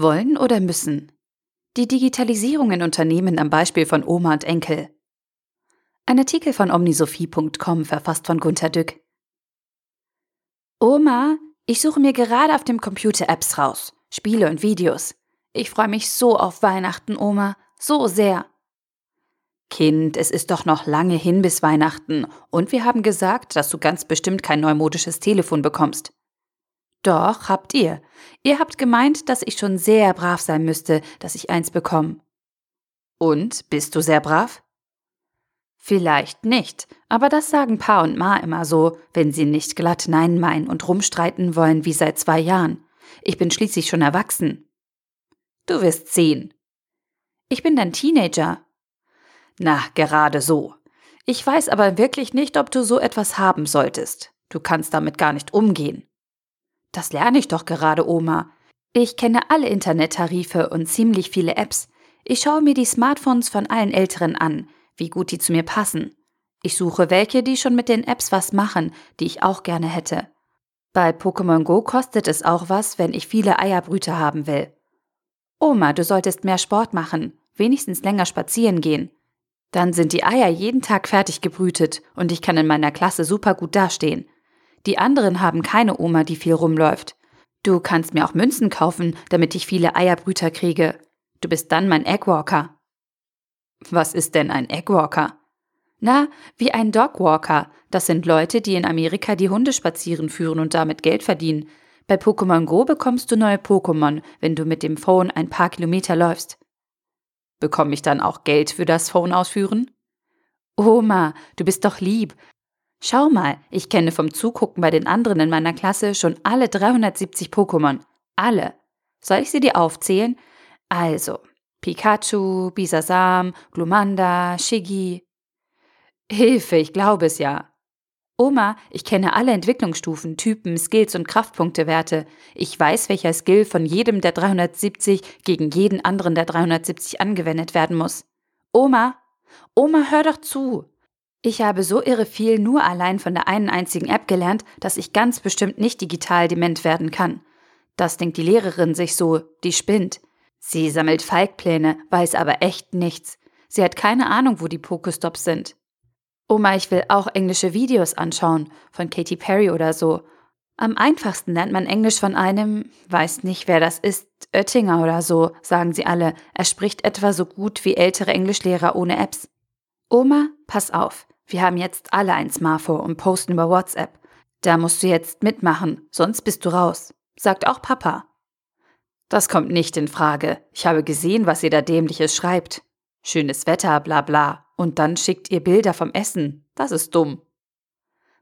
Wollen oder müssen? Die Digitalisierung in Unternehmen am Beispiel von Oma und Enkel. Ein Artikel von omnisophie.com verfasst von Gunter Dück. Oma, ich suche mir gerade auf dem Computer Apps raus, Spiele und Videos. Ich freue mich so auf Weihnachten, Oma, so sehr. Kind, es ist doch noch lange hin bis Weihnachten und wir haben gesagt, dass du ganz bestimmt kein neumodisches Telefon bekommst. Doch, habt ihr. Ihr habt gemeint, dass ich schon sehr brav sein müsste, dass ich eins bekomme. Und, bist du sehr brav? Vielleicht nicht, aber das sagen Pa und Ma immer so, wenn sie nicht glatt Nein meinen und rumstreiten wollen wie seit zwei Jahren. Ich bin schließlich schon erwachsen. Du wirst zehn. Ich bin dein Teenager. Na, gerade so. Ich weiß aber wirklich nicht, ob du so etwas haben solltest. Du kannst damit gar nicht umgehen. Das lerne ich doch gerade, Oma. Ich kenne alle Internettarife und ziemlich viele Apps. Ich schaue mir die Smartphones von allen Älteren an, wie gut die zu mir passen. Ich suche welche, die schon mit den Apps was machen, die ich auch gerne hätte. Bei Pokémon Go kostet es auch was, wenn ich viele Eierbrüter haben will. Oma, du solltest mehr Sport machen, wenigstens länger spazieren gehen. Dann sind die Eier jeden Tag fertig gebrütet und ich kann in meiner Klasse super gut dastehen. Die anderen haben keine Oma, die viel rumläuft. Du kannst mir auch Münzen kaufen, damit ich viele Eierbrüter kriege. Du bist dann mein Eggwalker. Was ist denn ein Eggwalker? Na, wie ein Dogwalker. Das sind Leute, die in Amerika die Hunde spazieren führen und damit Geld verdienen. Bei Pokémon Go bekommst du neue Pokémon, wenn du mit dem Phone ein paar Kilometer läufst. Bekomme ich dann auch Geld für das Phone ausführen? Oma, du bist doch lieb. Schau mal, ich kenne vom Zugucken bei den anderen in meiner Klasse schon alle 370 Pokémon. Alle. Soll ich sie dir aufzählen? Also, Pikachu, Bisasam, Glumanda, Shiggy. Hilfe, ich glaube es ja. Oma, ich kenne alle Entwicklungsstufen, Typen, Skills und Kraftpunktewerte. Ich weiß, welcher Skill von jedem der 370 gegen jeden anderen der 370 angewendet werden muss. Oma, Oma, hör doch zu. Ich habe so irre viel nur allein von der einen einzigen App gelernt, dass ich ganz bestimmt nicht digital dement werden kann. Das denkt die Lehrerin sich so, die spinnt. Sie sammelt Falkpläne, weiß aber echt nichts. Sie hat keine Ahnung, wo die Pokestops sind. Oma, ich will auch englische Videos anschauen, von Katy Perry oder so. Am einfachsten lernt man Englisch von einem, weiß nicht, wer das ist, Oettinger oder so, sagen sie alle. Er spricht etwa so gut wie ältere Englischlehrer ohne Apps. Oma, pass auf. Wir haben jetzt alle ein Smartphone und posten über WhatsApp. Da musst du jetzt mitmachen, sonst bist du raus. Sagt auch Papa. Das kommt nicht in Frage. Ich habe gesehen, was ihr da dämliches schreibt. Schönes Wetter, bla bla. Und dann schickt ihr Bilder vom Essen. Das ist dumm.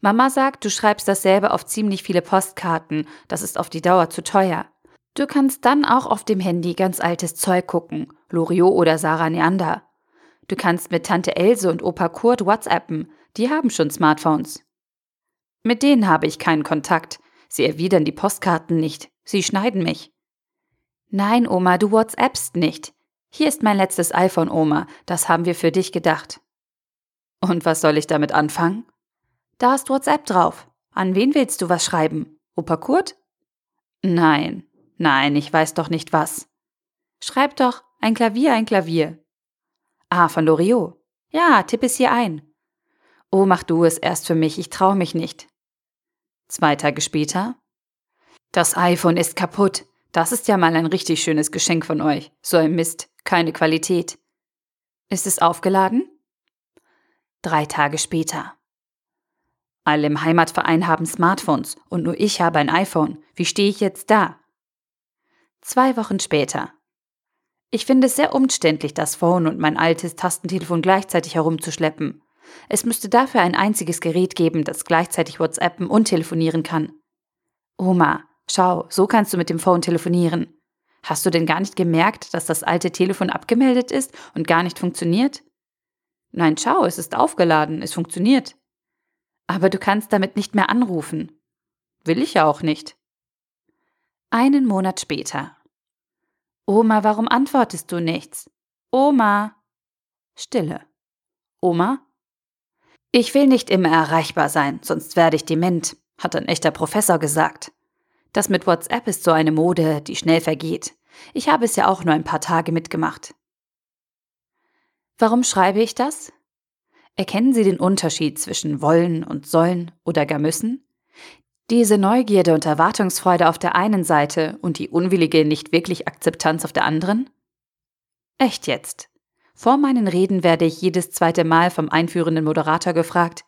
Mama sagt, du schreibst dasselbe auf ziemlich viele Postkarten. Das ist auf die Dauer zu teuer. Du kannst dann auch auf dem Handy ganz altes Zeug gucken. Loriot oder Sarah Neander. Du kannst mit Tante Else und Opa Kurt WhatsAppen, die haben schon Smartphones. Mit denen habe ich keinen Kontakt. Sie erwidern die Postkarten nicht. Sie schneiden mich. Nein, Oma, du WhatsAppst nicht. Hier ist mein letztes iPhone, Oma. Das haben wir für dich gedacht. Und was soll ich damit anfangen? Da ist WhatsApp drauf. An wen willst du was schreiben? Opa Kurt? Nein, nein, ich weiß doch nicht was. Schreib doch ein Klavier, ein Klavier. Ah, von Loriot. Ja, tipp es hier ein. Oh, mach du es erst für mich, ich traue mich nicht. Zwei Tage später. Das iPhone ist kaputt. Das ist ja mal ein richtig schönes Geschenk von euch. So ein Mist, keine Qualität. Ist es aufgeladen? Drei Tage später. Alle im Heimatverein haben Smartphones und nur ich habe ein iPhone. Wie stehe ich jetzt da? Zwei Wochen später. Ich finde es sehr umständlich, das Phone und mein altes Tastentelefon gleichzeitig herumzuschleppen. Es müsste dafür ein einziges Gerät geben, das gleichzeitig WhatsAppen und telefonieren kann. Oma, schau, so kannst du mit dem Phone telefonieren. Hast du denn gar nicht gemerkt, dass das alte Telefon abgemeldet ist und gar nicht funktioniert? Nein, schau, es ist aufgeladen, es funktioniert. Aber du kannst damit nicht mehr anrufen. Will ich ja auch nicht. Einen Monat später. Oma, warum antwortest du nichts? Oma. Stille. Oma? Ich will nicht immer erreichbar sein, sonst werde ich dement, hat ein echter Professor gesagt. Das mit WhatsApp ist so eine Mode, die schnell vergeht. Ich habe es ja auch nur ein paar Tage mitgemacht. Warum schreibe ich das? Erkennen Sie den Unterschied zwischen wollen und sollen oder gar müssen? Diese Neugierde und Erwartungsfreude auf der einen Seite und die unwillige, nicht wirklich Akzeptanz auf der anderen? Echt jetzt. Vor meinen Reden werde ich jedes zweite Mal vom einführenden Moderator gefragt,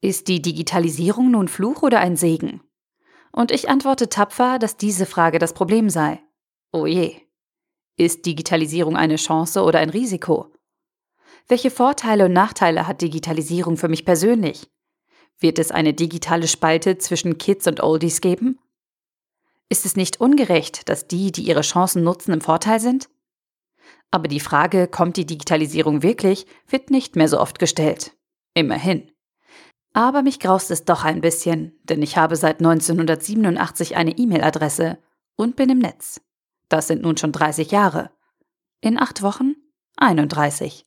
ist die Digitalisierung nun Fluch oder ein Segen? Und ich antworte tapfer, dass diese Frage das Problem sei. Oh je. Ist Digitalisierung eine Chance oder ein Risiko? Welche Vorteile und Nachteile hat Digitalisierung für mich persönlich? Wird es eine digitale Spalte zwischen Kids und Oldies geben? Ist es nicht ungerecht, dass die, die ihre Chancen nutzen, im Vorteil sind? Aber die Frage, kommt die Digitalisierung wirklich, wird nicht mehr so oft gestellt. Immerhin. Aber mich graust es doch ein bisschen, denn ich habe seit 1987 eine E-Mail-Adresse und bin im Netz. Das sind nun schon 30 Jahre. In acht Wochen 31.